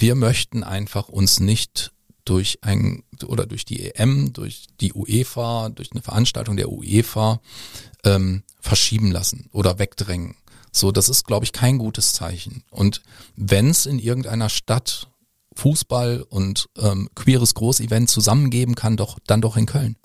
wir möchten einfach uns nicht durch ein oder durch die EM, durch die UEFA, durch eine Veranstaltung der UEFA ähm, verschieben lassen oder wegdrängen. So, das ist, glaube ich, kein gutes Zeichen. Und wenn es in irgendeiner Stadt Fußball und ähm, queeres Großevent zusammengeben kann, doch dann doch in Köln.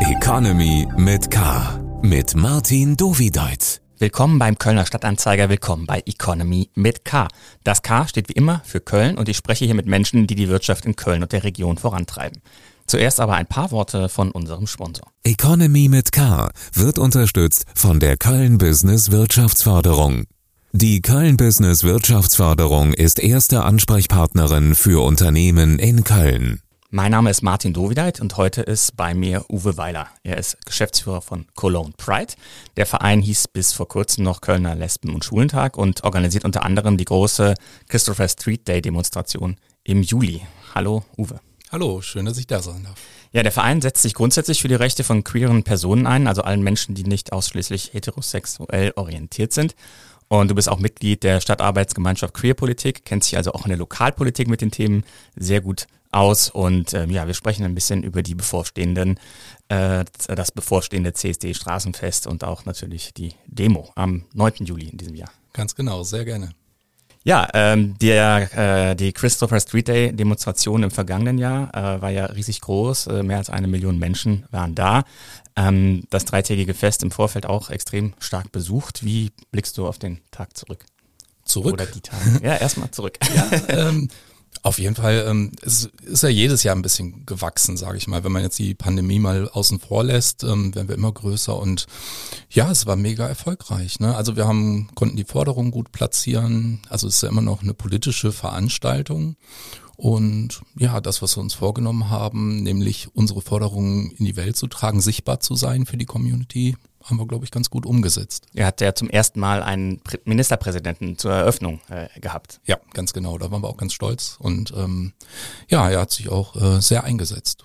Economy mit K. Mit Martin Dovideit. Willkommen beim Kölner Stadtanzeiger, willkommen bei Economy mit K. Das K steht wie immer für Köln und ich spreche hier mit Menschen, die die Wirtschaft in Köln und der Region vorantreiben. Zuerst aber ein paar Worte von unserem Sponsor. Economy mit K wird unterstützt von der Köln Business Wirtschaftsförderung. Die Köln Business Wirtschaftsförderung ist erste Ansprechpartnerin für Unternehmen in Köln. Mein Name ist Martin Dovideit und heute ist bei mir Uwe Weiler. Er ist Geschäftsführer von Cologne Pride. Der Verein hieß bis vor kurzem noch Kölner Lesben- und Schulentag und organisiert unter anderem die große Christopher Street Day Demonstration im Juli. Hallo Uwe. Hallo, schön, dass ich da sein darf. Ja, der Verein setzt sich grundsätzlich für die Rechte von queeren Personen ein, also allen Menschen, die nicht ausschließlich heterosexuell orientiert sind. Und du bist auch Mitglied der Stadtarbeitsgemeinschaft Queerpolitik, kennst dich also auch in der Lokalpolitik mit den Themen sehr gut aus und ähm, ja, wir sprechen ein bisschen über die bevorstehenden, äh, das bevorstehende CSD-Straßenfest und auch natürlich die Demo am 9. Juli in diesem Jahr. Ganz genau, sehr gerne. Ja, ähm, der, äh, die Christopher Street Day Demonstration im vergangenen Jahr äh, war ja riesig groß. Äh, mehr als eine Million Menschen waren da. Ähm, das dreitägige Fest im Vorfeld auch extrem stark besucht. Wie blickst du auf den Tag zurück? Zurück? Oder die Tage? Ja, erstmal zurück. Ja, ähm, auf jeden Fall, ähm, es ist ja jedes Jahr ein bisschen gewachsen, sage ich mal. Wenn man jetzt die Pandemie mal außen vor lässt, ähm, werden wir immer größer und ja, es war mega erfolgreich. Ne? Also wir haben konnten die Forderungen gut platzieren. Also es ist ja immer noch eine politische Veranstaltung und ja, das, was wir uns vorgenommen haben, nämlich unsere Forderungen in die Welt zu tragen, sichtbar zu sein für die Community, haben wir, glaube ich, ganz gut umgesetzt. Er hat ja zum ersten Mal einen Ministerpräsidenten zur Eröffnung äh, gehabt. Ja, ganz genau. Da waren wir auch ganz stolz. Und ähm, ja, er hat sich auch äh, sehr eingesetzt.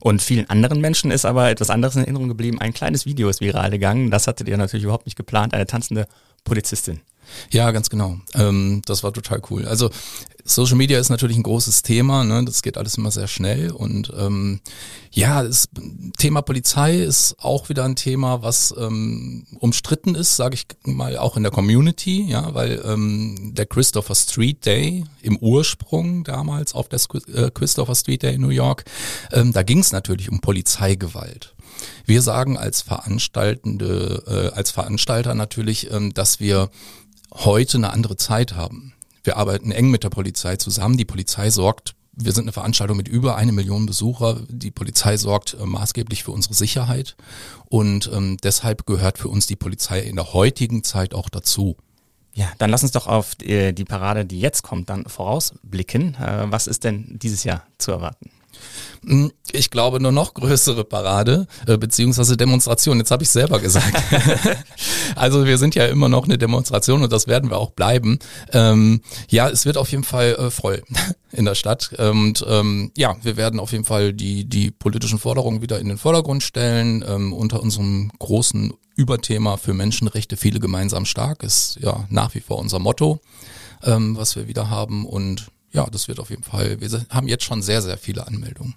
Und vielen anderen Menschen ist aber etwas anderes in Erinnerung geblieben. Ein kleines Video ist viral gegangen. Das hattet ihr natürlich überhaupt nicht geplant. Eine tanzende Polizistin. Ja, ganz genau. Ähm, das war total cool. Also Social Media ist natürlich ein großes Thema, ne? das geht alles immer sehr schnell und ähm, ja, das Thema Polizei ist auch wieder ein Thema, was ähm, umstritten ist, sage ich mal, auch in der Community, ja, weil ähm, der Christopher Street Day im Ursprung damals auf der äh, Christopher Street Day in New York, ähm, da ging es natürlich um Polizeigewalt. Wir sagen als Veranstaltende, äh, als Veranstalter natürlich, ähm, dass wir heute eine andere Zeit haben. Wir arbeiten eng mit der Polizei zusammen. Die Polizei sorgt, wir sind eine Veranstaltung mit über eine Million Besucher. Die Polizei sorgt äh, maßgeblich für unsere Sicherheit. Und ähm, deshalb gehört für uns die Polizei in der heutigen Zeit auch dazu. Ja, dann lass uns doch auf die, äh, die Parade, die jetzt kommt, dann vorausblicken. Äh, was ist denn dieses Jahr zu erwarten? Hm, ich glaube, nur noch größere Parade äh, beziehungsweise Demonstration. Jetzt habe ich selber gesagt. also wir sind ja immer noch eine Demonstration und das werden wir auch bleiben. Ähm, ja, es wird auf jeden Fall äh, voll in der Stadt und ähm, ja, wir werden auf jeden Fall die die politischen Forderungen wieder in den Vordergrund stellen ähm, unter unserem großen Überthema für Menschenrechte viele gemeinsam stark ist ja nach wie vor unser Motto, ähm, was wir wieder haben und ja, das wird auf jeden Fall. Wir haben jetzt schon sehr, sehr viele Anmeldungen.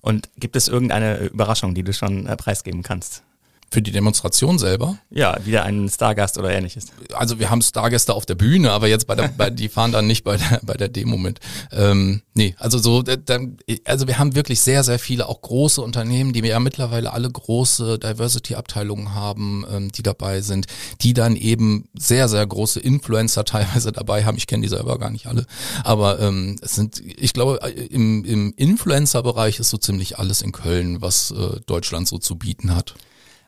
Und gibt es irgendeine Überraschung, die du schon äh, preisgeben kannst? Für die Demonstration selber? Ja, wieder ein Stargast oder ähnliches. Also wir haben Stargäste auf der Bühne, aber jetzt bei der, bei, die fahren dann nicht bei der, bei der Demo mit. Ähm, nee, also so, also wir haben wirklich sehr, sehr viele auch große Unternehmen, die ja mittlerweile alle große Diversity-Abteilungen haben, ähm, die dabei sind, die dann eben sehr, sehr große Influencer teilweise dabei haben. Ich kenne die selber gar nicht alle, aber ähm, es sind, ich glaube, im, im Influencer-Bereich ist so ziemlich alles in Köln, was äh, Deutschland so zu bieten hat.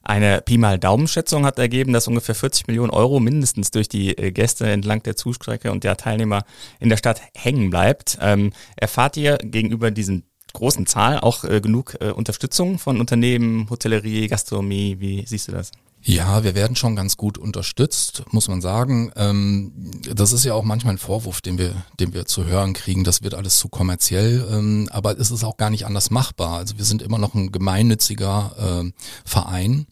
Eine Pi mal Daumenschätzung hat ergeben, dass ungefähr 40 Millionen Euro mindestens durch die äh, Gäste entlang der Zustrecke und der Teilnehmer in der Stadt hängen bleibt. Ähm, erfahrt ihr gegenüber diesen großen Zahl auch äh, genug äh, Unterstützung von Unternehmen, Hotellerie, Gastronomie? Wie siehst du das? Ja, wir werden schon ganz gut unterstützt, muss man sagen. Ähm, das ist ja auch manchmal ein Vorwurf, den wir, den wir zu hören kriegen. Das wird alles zu kommerziell, ähm, aber es ist auch gar nicht anders machbar. Also wir sind immer noch ein gemeinnütziger äh, Verein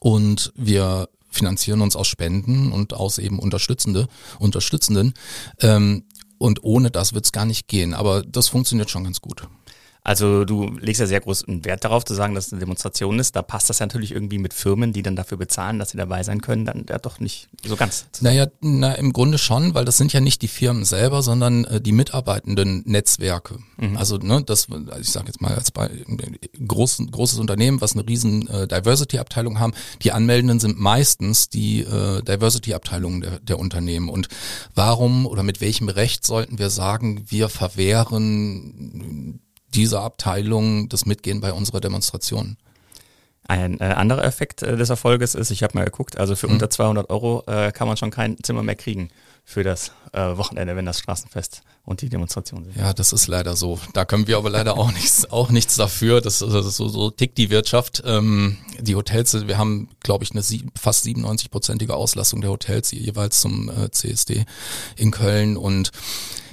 und wir finanzieren uns aus Spenden und aus eben Unterstützende, Unterstützenden. Ähm, und ohne das wird es gar nicht gehen. Aber das funktioniert schon ganz gut. Also du legst ja sehr großen Wert darauf zu sagen, dass es eine Demonstration ist. Da passt das ja natürlich irgendwie mit Firmen, die dann dafür bezahlen, dass sie dabei sein können, dann ja doch nicht so ganz. Naja, na, im Grunde schon, weil das sind ja nicht die Firmen selber, sondern äh, die mitarbeitenden Netzwerke. Mhm. Also ne, das, ich sage jetzt mal als bei groß, großes Unternehmen, was eine riesen äh, Diversity-Abteilung haben, die Anmeldenden sind meistens die äh, Diversity-Abteilungen der, der Unternehmen. Und warum oder mit welchem Recht sollten wir sagen, wir verwehren dieser Abteilung das Mitgehen bei unserer Demonstration. Ein äh, anderer Effekt äh, des Erfolges ist, ich habe mal geguckt, also für mhm. unter 200 Euro äh, kann man schon kein Zimmer mehr kriegen für das äh, Wochenende, wenn das Straßenfest und die Demonstration sind. Ja, das ist leider so. Da können wir aber leider auch nichts, auch nichts dafür. Das, das ist so, so tickt die Wirtschaft. Ähm, die Hotels, wir haben, glaube ich, eine sieben, fast 97-prozentige Auslastung der Hotels jeweils zum äh, CSD in Köln und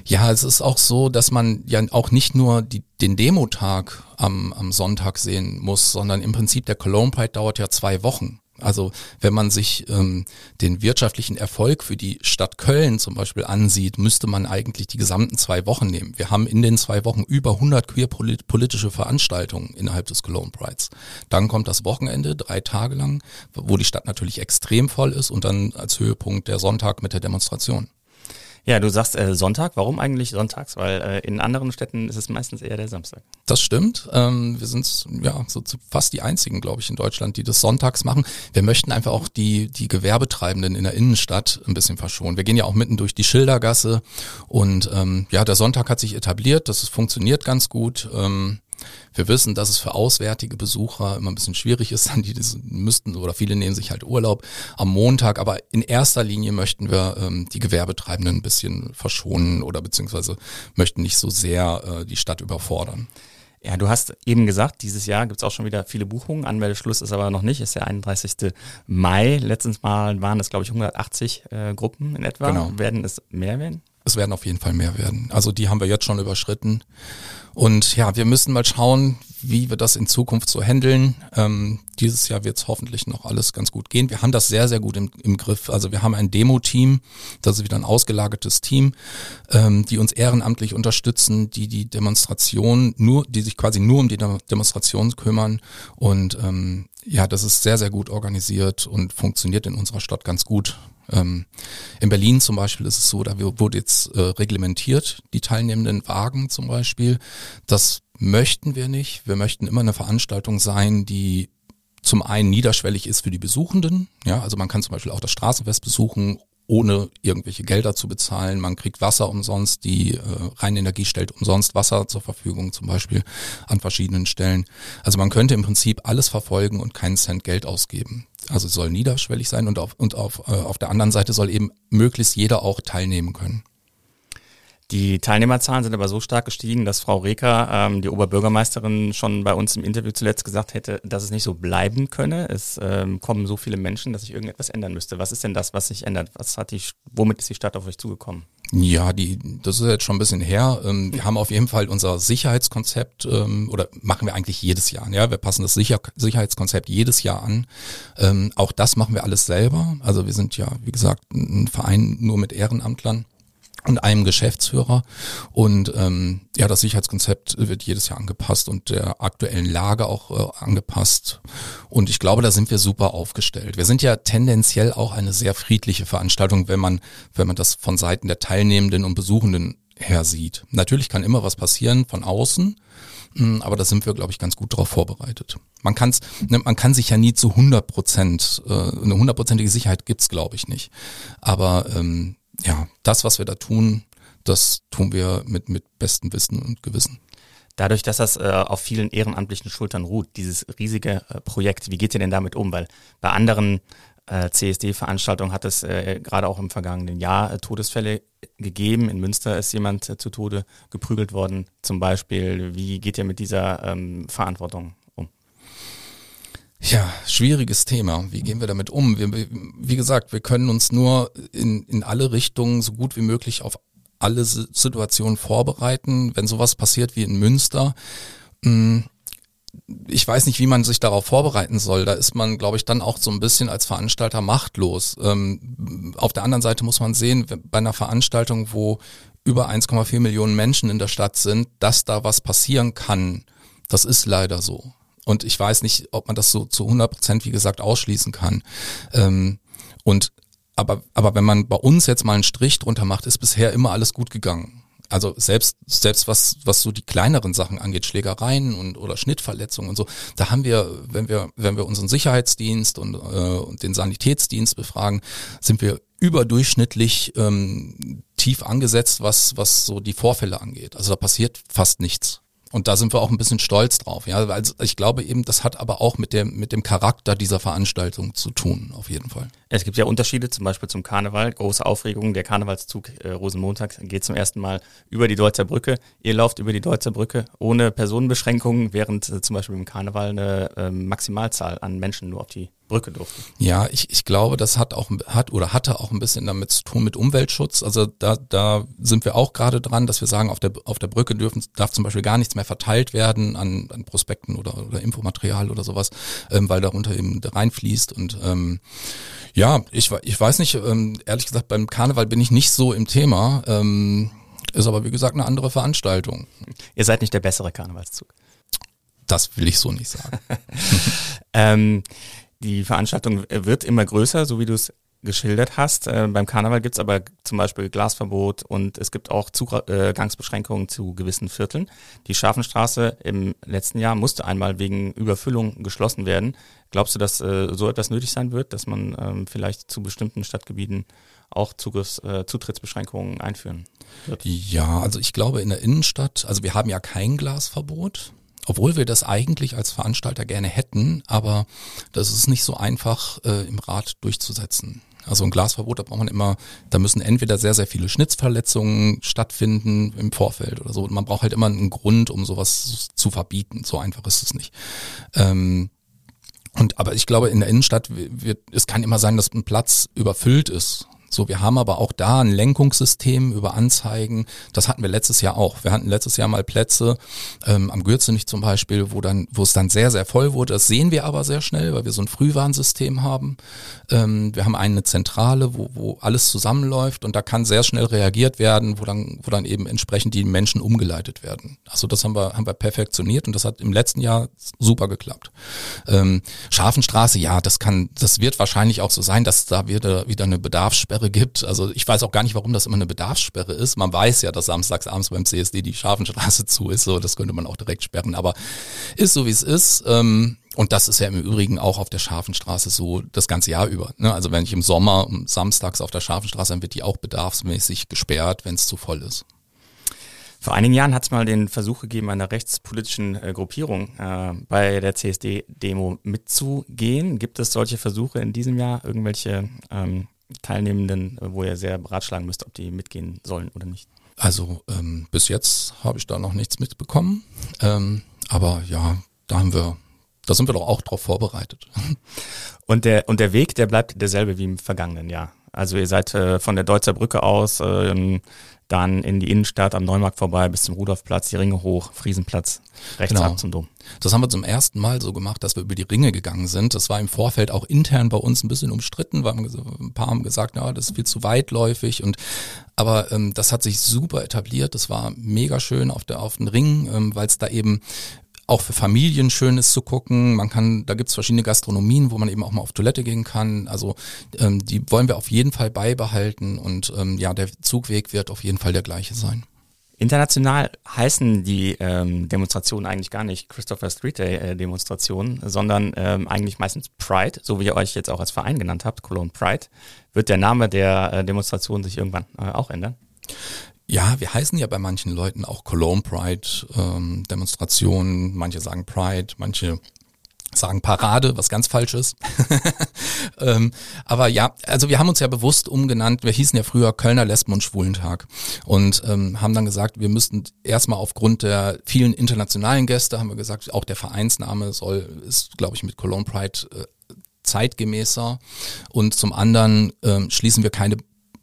ja, es ist auch so, dass man ja auch nicht nur die, den Demotag am, am Sonntag sehen muss, sondern im Prinzip der Cologne Pride dauert ja zwei Wochen. Also wenn man sich ähm, den wirtschaftlichen Erfolg für die Stadt Köln zum Beispiel ansieht, müsste man eigentlich die gesamten zwei Wochen nehmen. Wir haben in den zwei Wochen über 100 queer-politische Veranstaltungen innerhalb des Cologne Prides. Dann kommt das Wochenende, drei Tage lang, wo die Stadt natürlich extrem voll ist und dann als Höhepunkt der Sonntag mit der Demonstration. Ja, du sagst äh, Sonntag. Warum eigentlich sonntags? Weil äh, in anderen Städten ist es meistens eher der Samstag. Das stimmt. Ähm, wir sind ja so fast die einzigen, glaube ich, in Deutschland, die das sonntags machen. Wir möchten einfach auch die die Gewerbetreibenden in der Innenstadt ein bisschen verschonen. Wir gehen ja auch mitten durch die Schildergasse und ähm, ja, der Sonntag hat sich etabliert. Das funktioniert ganz gut. Ähm, wir wissen, dass es für auswärtige Besucher immer ein bisschen schwierig ist, dann die das müssten oder viele nehmen sich halt Urlaub am Montag, aber in erster Linie möchten wir ähm, die Gewerbetreibenden ein bisschen verschonen oder beziehungsweise möchten nicht so sehr äh, die Stadt überfordern. Ja, du hast eben gesagt, dieses Jahr gibt es auch schon wieder viele Buchungen. Anmeldeschluss ist aber noch nicht, ist der 31. Mai. Letztens Mal waren es, glaube ich, 180 äh, Gruppen in etwa. Genau. Werden es mehr werden? Es werden auf jeden Fall mehr werden. Also die haben wir jetzt schon überschritten. Und ja, wir müssen mal schauen, wie wir das in Zukunft so handeln. Ähm, dieses Jahr wird es hoffentlich noch alles ganz gut gehen. Wir haben das sehr, sehr gut im, im Griff. Also wir haben ein Demo-Team, das ist wieder ein ausgelagertes Team, ähm, die uns ehrenamtlich unterstützen, die die Demonstration nur, die sich quasi nur um die Demonstration kümmern. Und ähm, ja, das ist sehr, sehr gut organisiert und funktioniert in unserer Stadt ganz gut. Ähm, in Berlin zum Beispiel ist es so, da wurde jetzt äh, reglementiert, die teilnehmenden Wagen zum Beispiel. Das möchten wir nicht. Wir möchten immer eine Veranstaltung sein, die zum einen niederschwellig ist für die Besuchenden. Ja, also man kann zum Beispiel auch das Straßenfest besuchen, ohne irgendwelche Gelder zu bezahlen. Man kriegt Wasser umsonst. Die äh, Rhein Energie stellt umsonst Wasser zur Verfügung, zum Beispiel an verschiedenen Stellen. Also man könnte im Prinzip alles verfolgen und keinen Cent Geld ausgeben. Also soll niederschwellig sein und auf, und auf, äh, auf der anderen Seite soll eben möglichst jeder auch teilnehmen können. Die Teilnehmerzahlen sind aber so stark gestiegen, dass Frau Reker, ähm, die Oberbürgermeisterin, schon bei uns im Interview zuletzt gesagt hätte, dass es nicht so bleiben könne. Es ähm, kommen so viele Menschen, dass sich irgendetwas ändern müsste. Was ist denn das, was sich ändert? Was hat die, womit ist die Stadt auf euch zugekommen? Ja, die, das ist jetzt schon ein bisschen her. Ähm, wir haben auf jeden Fall unser Sicherheitskonzept ähm, oder machen wir eigentlich jedes Jahr. Ja, wir passen das Sicher Sicherheitskonzept jedes Jahr an. Ähm, auch das machen wir alles selber. Also wir sind ja, wie gesagt, ein Verein nur mit Ehrenamtlern und einem Geschäftsführer. Und ähm, ja, das Sicherheitskonzept wird jedes Jahr angepasst und der aktuellen Lage auch äh, angepasst. Und ich glaube, da sind wir super aufgestellt. Wir sind ja tendenziell auch eine sehr friedliche Veranstaltung, wenn man, wenn man das von Seiten der Teilnehmenden und Besuchenden her sieht. Natürlich kann immer was passieren von außen, hm, aber da sind wir, glaube ich, ganz gut darauf vorbereitet. Man, kann's, ne, man kann sich ja nie zu 100 Prozent, äh, eine hundertprozentige Sicherheit gibt's, glaube ich, nicht. Aber ähm, ja, das, was wir da tun, das tun wir mit, mit bestem Wissen und Gewissen. Dadurch, dass das äh, auf vielen ehrenamtlichen Schultern ruht, dieses riesige äh, Projekt, wie geht ihr denn damit um? Weil bei anderen äh, CSD-Veranstaltungen hat es äh, gerade auch im vergangenen Jahr äh, Todesfälle gegeben. In Münster ist jemand äh, zu Tode geprügelt worden zum Beispiel. Wie geht ihr mit dieser ähm, Verantwortung ja, schwieriges Thema. Wie gehen wir damit um? Wir, wie gesagt, wir können uns nur in, in alle Richtungen so gut wie möglich auf alle Situationen vorbereiten. Wenn sowas passiert wie in Münster, hm, ich weiß nicht, wie man sich darauf vorbereiten soll. Da ist man, glaube ich, dann auch so ein bisschen als Veranstalter machtlos. Ähm, auf der anderen Seite muss man sehen, bei einer Veranstaltung, wo über 1,4 Millionen Menschen in der Stadt sind, dass da was passieren kann. Das ist leider so. Und ich weiß nicht, ob man das so zu 100 Prozent, wie gesagt, ausschließen kann. Ähm, und aber, aber wenn man bei uns jetzt mal einen Strich drunter macht, ist bisher immer alles gut gegangen. Also selbst, selbst was, was so die kleineren Sachen angeht, Schlägereien und oder Schnittverletzungen und so, da haben wir, wenn wir, wenn wir unseren Sicherheitsdienst und, äh, und den Sanitätsdienst befragen, sind wir überdurchschnittlich ähm, tief angesetzt, was, was so die Vorfälle angeht. Also da passiert fast nichts. Und da sind wir auch ein bisschen stolz drauf. Ja, also ich glaube eben, das hat aber auch mit dem mit dem Charakter dieser Veranstaltung zu tun, auf jeden Fall. Es gibt ja Unterschiede, zum Beispiel zum Karneval, große Aufregung. Der Karnevalszug äh, Rosenmontag geht zum ersten Mal über die Deutzer Brücke. Ihr lauft über die Deutzer Brücke ohne Personenbeschränkungen, während äh, zum Beispiel im Karneval eine äh, Maximalzahl an Menschen nur auf die Brücke durften. Ja, ich, ich glaube, das hat auch hat oder hatte auch ein bisschen damit zu tun mit Umweltschutz. Also da, da sind wir auch gerade dran, dass wir sagen, auf der auf der Brücke dürfen darf zum Beispiel gar nichts mehr verteilt werden an, an Prospekten oder, oder Infomaterial oder sowas, ähm, weil darunter eben reinfließt und ähm, ja, ich, ich weiß nicht, ähm, ehrlich gesagt, beim Karneval bin ich nicht so im Thema. Ähm, ist aber wie gesagt eine andere Veranstaltung. Ihr seid nicht der bessere Karnevalszug. Das will ich so nicht sagen. ähm, die Veranstaltung wird immer größer, so wie du es geschildert hast. Äh, beim Karneval gibt's aber zum Beispiel Glasverbot und es gibt auch Zugangsbeschränkungen zu gewissen Vierteln. Die Scharfenstraße im letzten Jahr musste einmal wegen Überfüllung geschlossen werden. Glaubst du, dass äh, so etwas nötig sein wird, dass man ähm, vielleicht zu bestimmten Stadtgebieten auch Zugriffs, äh, Zutrittsbeschränkungen einführen wird? Ja, also ich glaube in der Innenstadt, also wir haben ja kein Glasverbot obwohl wir das eigentlich als Veranstalter gerne hätten, aber das ist nicht so einfach äh, im Rat durchzusetzen. Also ein Glasverbot, da braucht man immer, da müssen entweder sehr, sehr viele Schnitzverletzungen stattfinden im Vorfeld oder so. Und man braucht halt immer einen Grund, um sowas zu verbieten. So einfach ist es nicht. Ähm, und aber ich glaube, in der Innenstadt wird, es kann immer sein, dass ein Platz überfüllt ist so, wir haben aber auch da ein Lenkungssystem über Anzeigen. Das hatten wir letztes Jahr auch. Wir hatten letztes Jahr mal Plätze ähm, am Gürzenich zum Beispiel, wo dann, wo es dann sehr, sehr voll wurde. Das sehen wir aber sehr schnell, weil wir so ein Frühwarnsystem haben. Ähm, wir haben eine Zentrale, wo, wo alles zusammenläuft und da kann sehr schnell reagiert werden, wo dann, wo dann eben entsprechend die Menschen umgeleitet werden. Also das haben wir, haben wir perfektioniert und das hat im letzten Jahr super geklappt. Ähm, Scharfenstraße, ja, das kann, das wird wahrscheinlich auch so sein, dass da wieder, wieder eine Bedarfssperre Bedarfssperre gibt. Also ich weiß auch gar nicht, warum das immer eine Bedarfssperre ist. Man weiß ja, dass samstags abends beim CSD die Scharfenstraße zu ist. So, das könnte man auch direkt sperren. Aber ist so, wie es ist. Ähm, und das ist ja im Übrigen auch auf der Scharfenstraße so das ganze Jahr über. Ne? Also wenn ich im Sommer samstags auf der Scharfenstraße, dann wird die auch bedarfsmäßig gesperrt, wenn es zu voll ist. Vor einigen Jahren hat es mal den Versuch gegeben, einer rechtspolitischen äh, Gruppierung äh, bei der CSD-Demo mitzugehen. Gibt es solche Versuche in diesem Jahr? Irgendwelche ähm, Teilnehmenden, wo ihr sehr beratschlagen müsst, ob die mitgehen sollen oder nicht? Also ähm, bis jetzt habe ich da noch nichts mitbekommen. Ähm, aber ja, da haben wir, da sind wir doch auch drauf vorbereitet. Und der, und der Weg, der bleibt derselbe wie im vergangenen Jahr. Also ihr seid äh, von der Deutzer Brücke aus äh, dann in die Innenstadt am Neumarkt vorbei bis zum Rudolfplatz, die Ringe hoch, Friesenplatz, rechts genau. ab zum Dom. Das haben wir zum ersten Mal so gemacht, dass wir über die Ringe gegangen sind. Das war im Vorfeld auch intern bei uns ein bisschen umstritten, weil ein paar haben gesagt, ja, das ist viel zu weitläufig und aber ähm, das hat sich super etabliert. Das war mega schön auf der auf den Ring, ähm, weil es da eben auch für Familien schön ist zu gucken. Man kann, da gibt's verschiedene Gastronomien, wo man eben auch mal auf Toilette gehen kann. Also ähm, die wollen wir auf jeden Fall beibehalten und ähm, ja, der Zugweg wird auf jeden Fall der gleiche sein. International heißen die ähm, Demonstrationen eigentlich gar nicht Christopher Street Day äh, Demonstrationen, sondern ähm, eigentlich meistens Pride, so wie ihr euch jetzt auch als Verein genannt habt, Cologne Pride. Wird der Name der äh, Demonstration sich irgendwann äh, auch ändern? Ja, wir heißen ja bei manchen Leuten auch Cologne Pride ähm, Demonstrationen. Manche sagen Pride, manche sagen Parade, was ganz falsch ist. ähm, aber ja, also wir haben uns ja bewusst umgenannt. Wir hießen ja früher Kölner Lesben- und Schwulentag und ähm, haben dann gesagt, wir müssten erstmal aufgrund der vielen internationalen Gäste, haben wir gesagt, auch der Vereinsname soll, ist, glaube ich, mit Cologne Pride äh, zeitgemäßer. Und zum anderen ähm, schließen wir keine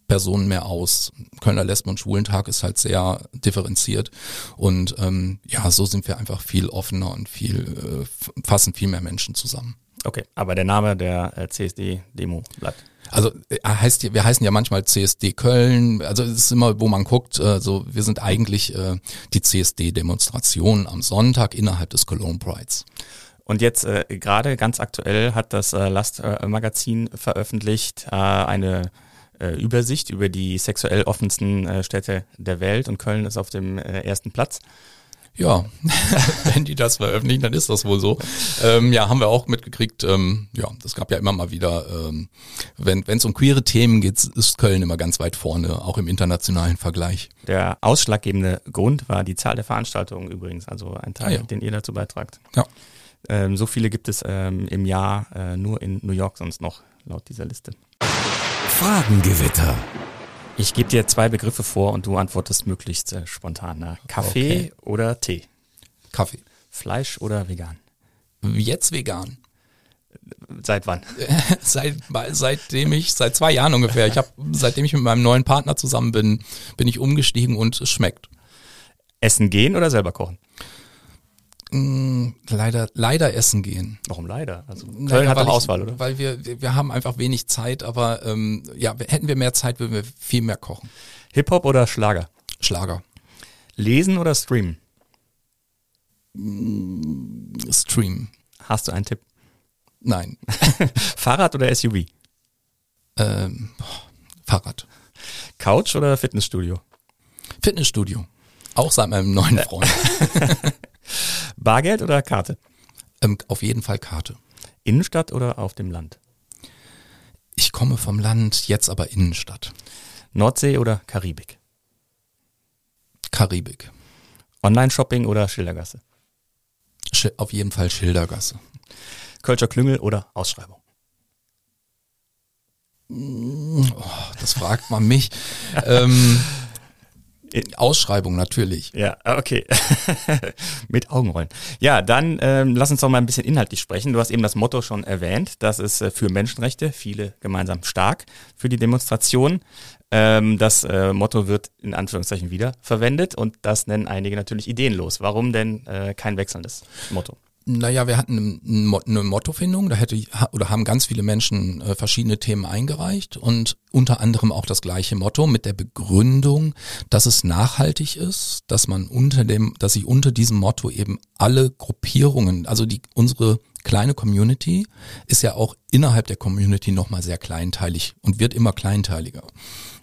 Personen mehr aus. Kölner Lesben- und Schwulentag ist halt sehr differenziert und ähm, ja, so sind wir einfach viel offener und viel äh, fassen viel mehr Menschen zusammen. Okay, aber der Name der äh, CSD-Demo bleibt. Also äh, heißt, wir heißen ja manchmal CSD Köln, also es ist immer, wo man guckt, äh, so wir sind eigentlich äh, die CSD-Demonstration am Sonntag innerhalb des Cologne Prides. Und jetzt äh, gerade ganz aktuell hat das äh, Last äh, Magazin veröffentlicht äh, eine äh, Übersicht über die sexuell offensten äh, Städte der Welt und Köln ist auf dem äh, ersten Platz. Ja, wenn die das veröffentlichen, dann ist das wohl so. Ähm, ja, haben wir auch mitgekriegt. Ähm, ja, das gab ja immer mal wieder, ähm, wenn es um queere Themen geht, ist Köln immer ganz weit vorne, auch im internationalen Vergleich. Der ausschlaggebende Grund war die Zahl der Veranstaltungen übrigens, also ein Teil, ah, ja. den ihr dazu beitragt. Ja. Ähm, so viele gibt es ähm, im Jahr äh, nur in New York sonst noch, laut dieser Liste. Fragengewitter. Ich gebe dir zwei Begriffe vor und du antwortest möglichst äh, spontan. Kaffee okay. oder Tee? Kaffee. Fleisch oder vegan? Jetzt vegan. Seit wann? seit, seitdem ich, seit zwei Jahren ungefähr. Ich habe, seitdem ich mit meinem neuen Partner zusammen bin, bin ich umgestiegen und es schmeckt. Essen gehen oder selber kochen? Leider, leider essen gehen. Warum leider? Also Köln naja, hat doch Auswahl, oder? Weil wir, wir haben einfach wenig Zeit, aber ähm, ja, hätten wir mehr Zeit, würden wir viel mehr kochen. Hip-Hop oder Schlager? Schlager. Lesen oder streamen? Mm, stream. Hast du einen Tipp? Nein. Fahrrad oder SUV? Ähm, Fahrrad. Couch oder Fitnessstudio? Fitnessstudio. Auch seit meinem neuen Freund. Bargeld oder Karte? Ähm, auf jeden Fall Karte. Innenstadt oder auf dem Land? Ich komme vom Land, jetzt aber Innenstadt. Nordsee oder Karibik? Karibik. Online-Shopping oder Schildergasse? Sch auf jeden Fall Schildergasse. Kölscher Klüngel oder Ausschreibung? Oh, das fragt man mich. ähm, Ausschreibung natürlich. Ja, okay. Mit Augenrollen. Ja, dann ähm, lass uns doch mal ein bisschen inhaltlich sprechen. Du hast eben das Motto schon erwähnt. Das ist äh, für Menschenrechte, viele gemeinsam stark für die Demonstration. Ähm, das äh, Motto wird in Anführungszeichen wieder verwendet und das nennen einige natürlich ideenlos. Warum denn äh, kein wechselndes Motto? Naja, wir hatten eine Mottofindung, da hätte oder haben ganz viele Menschen äh, verschiedene Themen eingereicht und unter anderem auch das gleiche Motto mit der Begründung, dass es nachhaltig ist, dass man unter dem, dass sich unter diesem Motto eben alle Gruppierungen, also die unsere kleine Community ist ja auch innerhalb der Community nochmal sehr kleinteilig und wird immer kleinteiliger.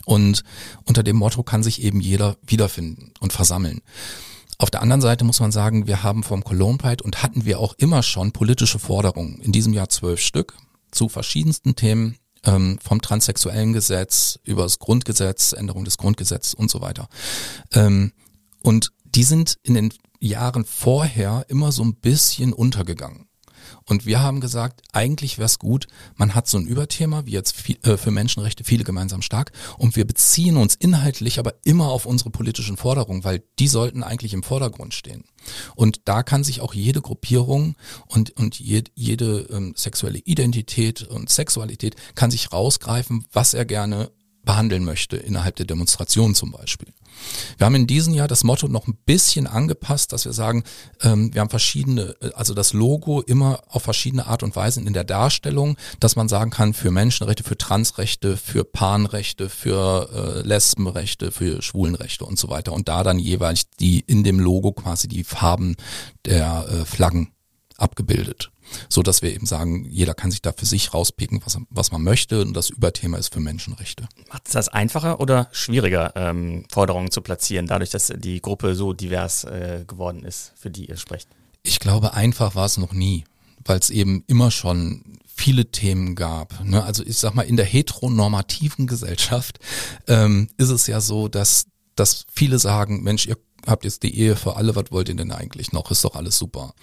Und unter dem Motto kann sich eben jeder wiederfinden und versammeln. Auf der anderen Seite muss man sagen, wir haben vom Cologne Pride und hatten wir auch immer schon politische Forderungen. In diesem Jahr zwölf Stück zu verschiedensten Themen, ähm, vom transsexuellen Gesetz über das Grundgesetz, Änderung des Grundgesetzes und so weiter. Ähm, und die sind in den Jahren vorher immer so ein bisschen untergegangen. Und wir haben gesagt, eigentlich wäre es gut, man hat so ein Überthema, wie jetzt viel, äh, für Menschenrechte viele gemeinsam stark, und wir beziehen uns inhaltlich aber immer auf unsere politischen Forderungen, weil die sollten eigentlich im Vordergrund stehen. Und da kann sich auch jede Gruppierung und, und jede, jede ähm, sexuelle Identität und Sexualität kann sich rausgreifen, was er gerne behandeln möchte, innerhalb der Demonstration zum Beispiel. Wir haben in diesem Jahr das Motto noch ein bisschen angepasst, dass wir sagen, ähm, wir haben verschiedene, äh, also das Logo immer auf verschiedene Art und Weisen in der Darstellung, dass man sagen kann, für Menschenrechte, für Transrechte, für Panrechte, für äh, Lesbenrechte, für Schwulenrechte und so weiter. Und da dann jeweils die in dem Logo quasi die Farben der äh, Flaggen abgebildet so dass wir eben sagen, jeder kann sich da für sich rauspicken, was, was man möchte und das Überthema ist für Menschenrechte. Macht es das einfacher oder schwieriger, ähm, Forderungen zu platzieren, dadurch, dass die Gruppe so divers äh, geworden ist, für die ihr sprecht? Ich glaube, einfach war es noch nie, weil es eben immer schon viele Themen gab. Ne? Also ich sag mal, in der heteronormativen Gesellschaft ähm, ist es ja so, dass, dass viele sagen, Mensch, ihr habt jetzt die Ehe für alle, was wollt ihr denn eigentlich noch? Ist doch alles super.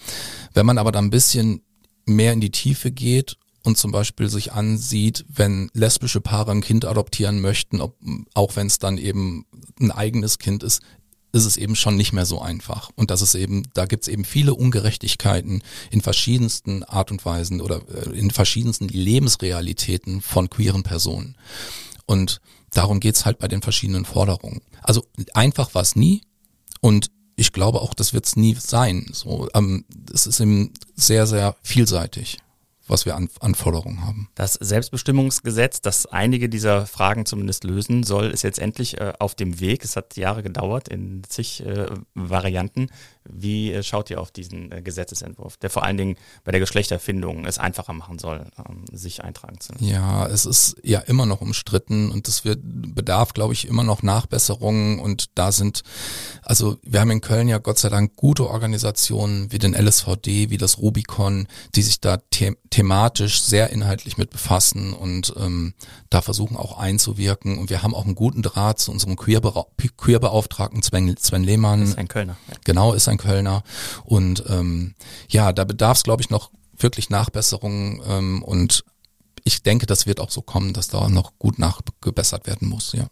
Wenn man aber da ein bisschen mehr in die Tiefe geht und zum Beispiel sich ansieht, wenn lesbische Paare ein Kind adoptieren möchten, ob, auch wenn es dann eben ein eigenes Kind ist, ist es eben schon nicht mehr so einfach. Und das ist eben, da gibt es eben viele Ungerechtigkeiten in verschiedensten Art und Weisen oder äh, in verschiedensten Lebensrealitäten von queeren Personen. Und darum geht's halt bei den verschiedenen Forderungen. Also einfach war nie und ich glaube auch, das wird's nie sein. So, ähm, es ist eben sehr, sehr vielseitig was wir an Anforderungen haben. Das Selbstbestimmungsgesetz, das einige dieser Fragen zumindest lösen soll, ist jetzt endlich äh, auf dem Weg. Es hat Jahre gedauert in zig äh, Varianten. Wie äh, schaut ihr auf diesen äh, Gesetzesentwurf, der vor allen Dingen bei der Geschlechterfindung es einfacher machen soll, ähm, sich eintragen zu lassen? Ja, es ist ja immer noch umstritten und es wird bedarf, glaube ich, immer noch Nachbesserungen und da sind, also wir haben in Köln ja Gott sei Dank gute Organisationen wie den LSVD, wie das Rubicon, die sich da the thematisch sehr inhaltlich mit befassen und ähm, da versuchen auch einzuwirken und wir haben auch einen guten Draht zu unserem Queerbeauftragten Sven, Sven Lehmann. Das ist ein Kölner. Ja. Genau, ist ein Kölner. Und ähm, ja, da bedarf es, glaube ich, noch wirklich Nachbesserungen ähm, und ich denke, das wird auch so kommen, dass da noch gut nachgebessert werden muss, ja.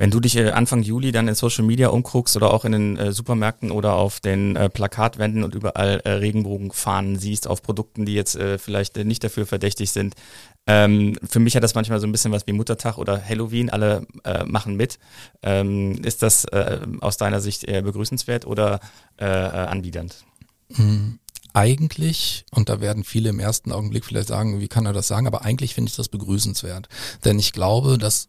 Wenn du dich äh, Anfang Juli dann in Social Media umguckst oder auch in den äh, Supermärkten oder auf den äh, Plakatwänden und überall Regenbogenfahnen siehst auf Produkten, die jetzt vielleicht nicht dafür verdächtig sind, ähm, für mich hat das manchmal so ein bisschen was wie Muttertag oder Halloween, alle äh, machen mit. Ähm, ist das äh, aus deiner Sicht eher begrüßenswert oder äh, anbiedernd? Mhm eigentlich, und da werden viele im ersten Augenblick vielleicht sagen, wie kann er das sagen, aber eigentlich finde ich das begrüßenswert. Denn ich glaube, dass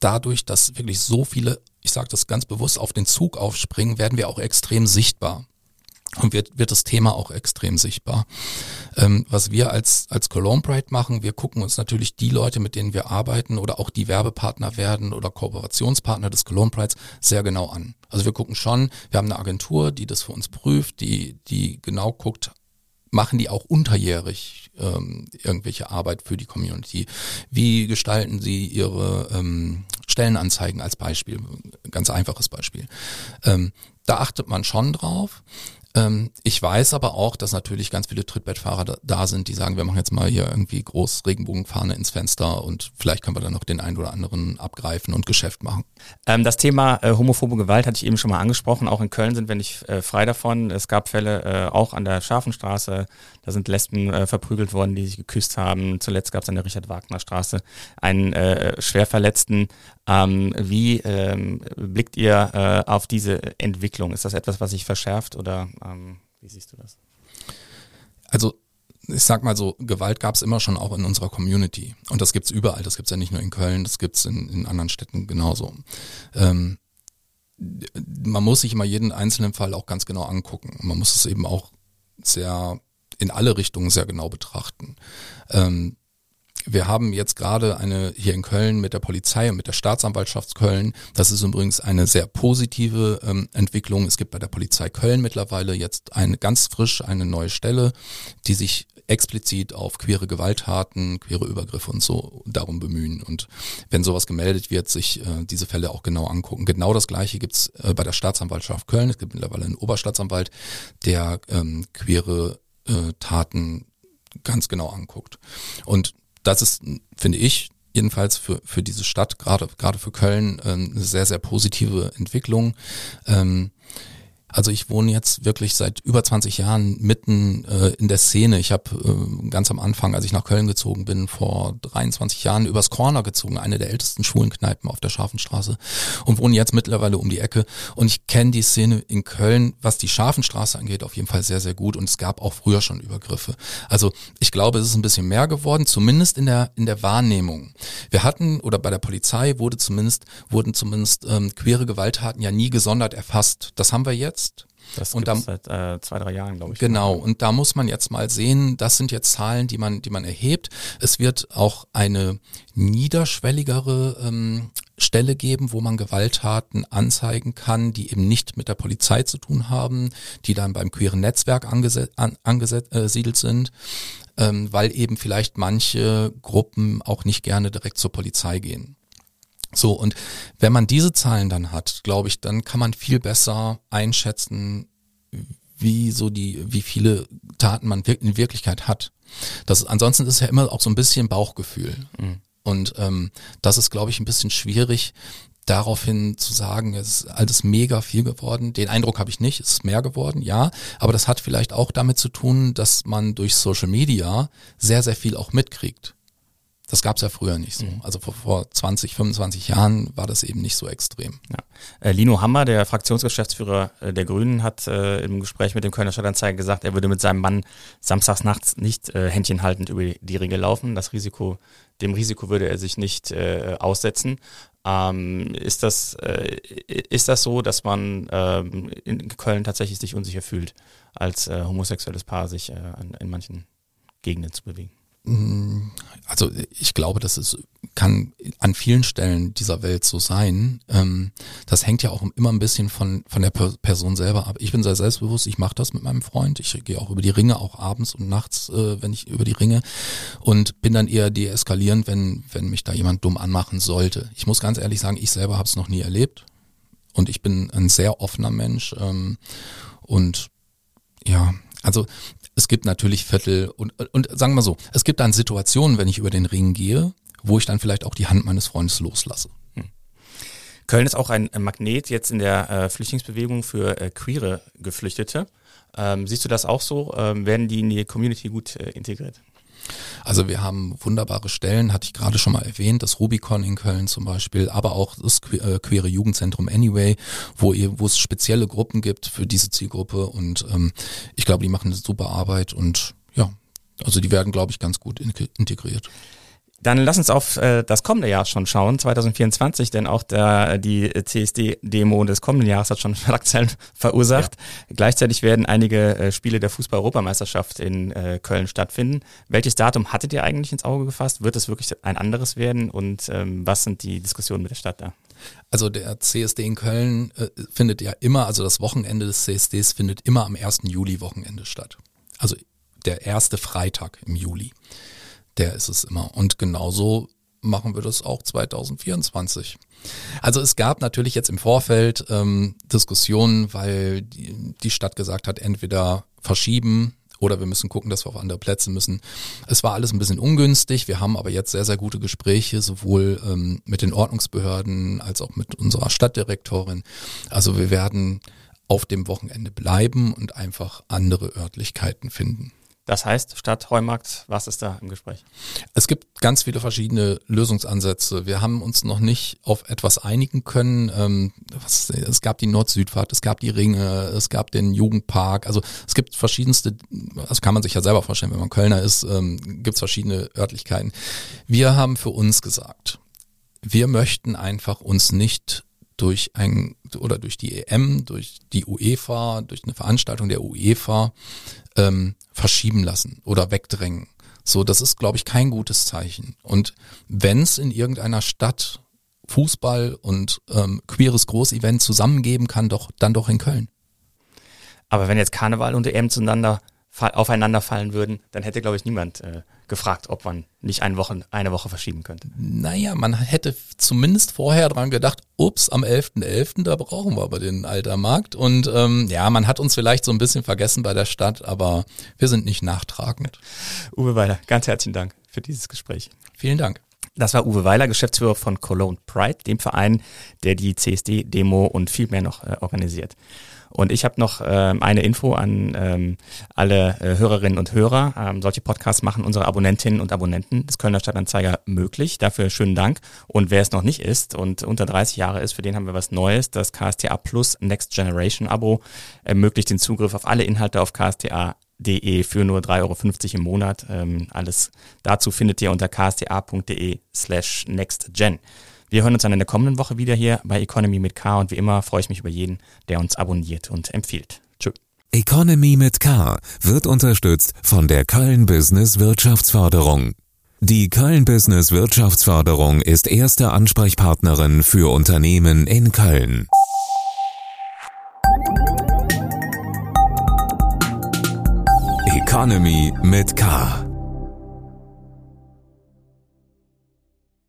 dadurch, dass wirklich so viele, ich sage das ganz bewusst, auf den Zug aufspringen, werden wir auch extrem sichtbar. Und wird, wird das Thema auch extrem sichtbar. Ähm, was wir als, als Cologne Pride machen, wir gucken uns natürlich die Leute, mit denen wir arbeiten oder auch die Werbepartner werden oder Kooperationspartner des Cologne Prides sehr genau an. Also wir gucken schon, wir haben eine Agentur, die das für uns prüft, die, die genau guckt, machen die auch unterjährig ähm, irgendwelche Arbeit für die Community? Wie gestalten sie ihre ähm, Stellenanzeigen als Beispiel? Ganz einfaches Beispiel. Ähm, da achtet man schon drauf. Ähm, ich weiß aber auch, dass natürlich ganz viele Trittbettfahrer da, sind, die sagen, wir machen jetzt mal hier irgendwie groß Regenbogenfahne ins Fenster und vielleicht können wir dann noch den einen oder anderen abgreifen und Geschäft machen. Ähm, das Thema äh, homophobe Gewalt hatte ich eben schon mal angesprochen. Auch in Köln sind wir nicht äh, frei davon. Es gab Fälle äh, auch an der Scharfenstraße. Da sind Lesben äh, verprügelt worden, die sich geküsst haben. Zuletzt gab es an der Richard-Wagner-Straße einen äh, Schwerverletzten. Ähm, wie ähm, blickt ihr äh, auf diese Entwicklung? Ist das etwas, was sich verschärft oder ähm, wie siehst du das? Also ich sag mal so, Gewalt gab es immer schon auch in unserer Community. Und das gibt's überall. Das gibt's ja nicht nur in Köln, das gibt's in, in anderen Städten genauso. Ähm, man muss sich immer jeden einzelnen Fall auch ganz genau angucken. Man muss es eben auch sehr in alle Richtungen sehr genau betrachten. Ähm, wir haben jetzt gerade eine hier in Köln mit der Polizei und mit der Staatsanwaltschaft Köln. Das ist übrigens eine sehr positive ähm, Entwicklung. Es gibt bei der Polizei Köln mittlerweile jetzt eine ganz frisch eine neue Stelle, die sich explizit auf queere Gewalttaten, queere Übergriffe und so darum bemühen. Und wenn sowas gemeldet wird, sich äh, diese Fälle auch genau angucken. Genau das gleiche gibt's äh, bei der Staatsanwaltschaft Köln. Es gibt mittlerweile einen Oberstaatsanwalt, der ähm, queere äh, Taten ganz genau anguckt. Und das ist, finde ich, jedenfalls für, für diese Stadt, gerade, gerade für Köln, äh, eine sehr, sehr positive Entwicklung. Ähm, also ich wohne jetzt wirklich seit über 20 Jahren mitten äh, in der Szene. Ich habe äh, ganz am Anfang, als ich nach Köln gezogen bin, vor 23 Jahren übers Corner gezogen, eine der ältesten Schwulenkneipen auf der Scharfenstraße und wohne jetzt mittlerweile um die Ecke. Und ich kenne die Szene in Köln, was die Scharfenstraße angeht, auf jeden Fall sehr, sehr gut. Und es gab auch früher schon Übergriffe. Also ich glaube, es ist ein bisschen mehr geworden, zumindest in der, in der Wahrnehmung. Wir hatten, oder bei der Polizei wurde zumindest, wurden zumindest ähm, queere Gewalttaten ja nie gesondert erfasst. Das haben wir jetzt jetzt. Das und dann, seit äh, zwei, drei Jahren, glaube ich. Genau, und da muss man jetzt mal sehen, das sind jetzt Zahlen, die man, die man erhebt. Es wird auch eine niederschwelligere ähm, Stelle geben, wo man Gewalttaten anzeigen kann, die eben nicht mit der Polizei zu tun haben, die dann beim queeren Netzwerk angesiedelt an, äh, sind, ähm, weil eben vielleicht manche Gruppen auch nicht gerne direkt zur Polizei gehen. So, und wenn man diese Zahlen dann hat, glaube ich, dann kann man viel besser einschätzen, wie so die, wie viele Taten man in Wirklichkeit hat. Das, ansonsten ist es ja immer auch so ein bisschen Bauchgefühl. Mhm. Und ähm, das ist, glaube ich, ein bisschen schwierig, daraufhin zu sagen, es ist alles mega viel geworden. Den Eindruck habe ich nicht, es ist mehr geworden, ja. Aber das hat vielleicht auch damit zu tun, dass man durch Social Media sehr, sehr viel auch mitkriegt. Das gab es ja früher nicht so. Mhm. Also vor, vor 20, 25 Jahren war das eben nicht so extrem. Ja. Äh, Lino Hammer, der Fraktionsgeschäftsführer äh, der Grünen, hat äh, im Gespräch mit dem Kölner Stadtanzeiger gesagt, er würde mit seinem Mann samstags nachts nicht äh, händchenhaltend über die Ringe laufen. Das Risiko, dem Risiko würde er sich nicht äh, aussetzen. Ähm, ist, das, äh, ist das so, dass man ähm, in Köln tatsächlich sich unsicher fühlt, als äh, homosexuelles Paar sich äh, an, in manchen Gegenden zu bewegen? Mm, also ich glaube, dass es kann an vielen Stellen dieser Welt so sein. Ähm, das hängt ja auch immer ein bisschen von, von der Person selber ab. Ich bin sehr selbstbewusst, ich mache das mit meinem Freund. Ich gehe auch über die Ringe, auch abends und nachts, äh, wenn ich über die Ringe und bin dann eher deeskalierend, wenn, wenn mich da jemand dumm anmachen sollte. Ich muss ganz ehrlich sagen, ich selber habe es noch nie erlebt und ich bin ein sehr offener Mensch ähm, und ja, also es gibt natürlich Viertel und, und sagen wir so, es gibt dann Situationen, wenn ich über den Ring gehe, wo ich dann vielleicht auch die Hand meines Freundes loslasse. Hm. Köln ist auch ein Magnet jetzt in der äh, Flüchtlingsbewegung für äh, queere Geflüchtete. Ähm, siehst du das auch so? Ähm, werden die in die Community gut äh, integriert? Also wir haben wunderbare Stellen, hatte ich gerade schon mal erwähnt, das Rubicon in Köln zum Beispiel, aber auch das äh, queere Jugendzentrum Anyway, wo, ihr, wo es spezielle Gruppen gibt für diese Zielgruppe und ähm, ich glaube, die machen eine super Arbeit und ja, also die werden, glaube ich, ganz gut integriert. Dann lass uns auf äh, das kommende Jahr schon schauen, 2024, denn auch der, die CSD-Demo des kommenden Jahres hat schon Schlagzeilen verursacht. Ja. Gleichzeitig werden einige äh, Spiele der Fußball-Europameisterschaft in äh, Köln stattfinden. Welches Datum hattet ihr eigentlich ins Auge gefasst? Wird es wirklich ein anderes werden und ähm, was sind die Diskussionen mit der Stadt da? Also der CSD in Köln äh, findet ja immer, also das Wochenende des CSDs findet immer am 1. Juli-Wochenende statt. Also der erste Freitag im Juli der ist es immer. Und genauso machen wir das auch 2024. Also es gab natürlich jetzt im Vorfeld ähm, Diskussionen, weil die, Stadt gesagt hat, entweder verschieben oder wir müssen gucken, dass wir auf andere Plätze müssen. Es war alles ein bisschen ungünstig. Wir haben aber jetzt sehr, sehr gute Gespräche, sowohl ähm, mit den Ordnungsbehörden als auch mit unserer Stadtdirektorin. Also wir werden auf dem Wochenende bleiben und einfach andere Örtlichkeiten finden. Das heißt, statt Heumarkt, was ist da im Gespräch? Es gibt ganz viele verschiedene Lösungsansätze. Wir haben uns noch nicht auf etwas einigen können. Ähm, es gab die Nord-Süd-Fahrt, es gab die Ringe, es gab den Jugendpark. Also es gibt verschiedenste, das kann man sich ja selber vorstellen, wenn man Kölner ist, ähm, gibt es verschiedene Örtlichkeiten. Wir haben für uns gesagt, wir möchten einfach uns nicht durch ein oder durch die EM, durch die UEFA, durch eine Veranstaltung der UEFA ähm, verschieben lassen oder wegdrängen. So, das ist, glaube ich, kein gutes Zeichen. Und wenn es in irgendeiner Stadt Fußball und ähm, queeres Großevent zusammengeben kann, doch dann doch in Köln. Aber wenn jetzt Karneval und EM zueinander aufeinander fallen würden, dann hätte, glaube ich, niemand äh, gefragt, ob man nicht eine Woche, eine Woche verschieben könnte. Naja, man hätte zumindest vorher dran gedacht, ups, am 11.11., .11., da brauchen wir aber den Altermarkt. Und ähm, ja, man hat uns vielleicht so ein bisschen vergessen bei der Stadt, aber wir sind nicht nachtragend. Uwe Weiler, ganz herzlichen Dank für dieses Gespräch. Vielen Dank. Das war Uwe Weiler, Geschäftsführer von Cologne Pride, dem Verein, der die CSD-Demo und viel mehr noch äh, organisiert. Und ich habe noch ähm, eine Info an ähm, alle äh, Hörerinnen und Hörer. Ähm, solche Podcasts machen unsere Abonnentinnen und Abonnenten des Kölner Stadtanzeiger möglich. Dafür schönen Dank. Und wer es noch nicht ist und unter 30 Jahre ist, für den haben wir was Neues. Das KSTA Plus Next Generation Abo ermöglicht den Zugriff auf alle Inhalte auf ksta.de für nur 3,50 Euro im Monat. Ähm, alles dazu findet ihr unter ksta.de slash nextgen. Wir hören uns dann in der kommenden Woche wieder hier bei Economy mit K und wie immer freue ich mich über jeden, der uns abonniert und empfiehlt. Tschö. Economy mit K wird unterstützt von der Köln Business Wirtschaftsförderung. Die Köln Business Wirtschaftsförderung ist erste Ansprechpartnerin für Unternehmen in Köln. Economy mit K.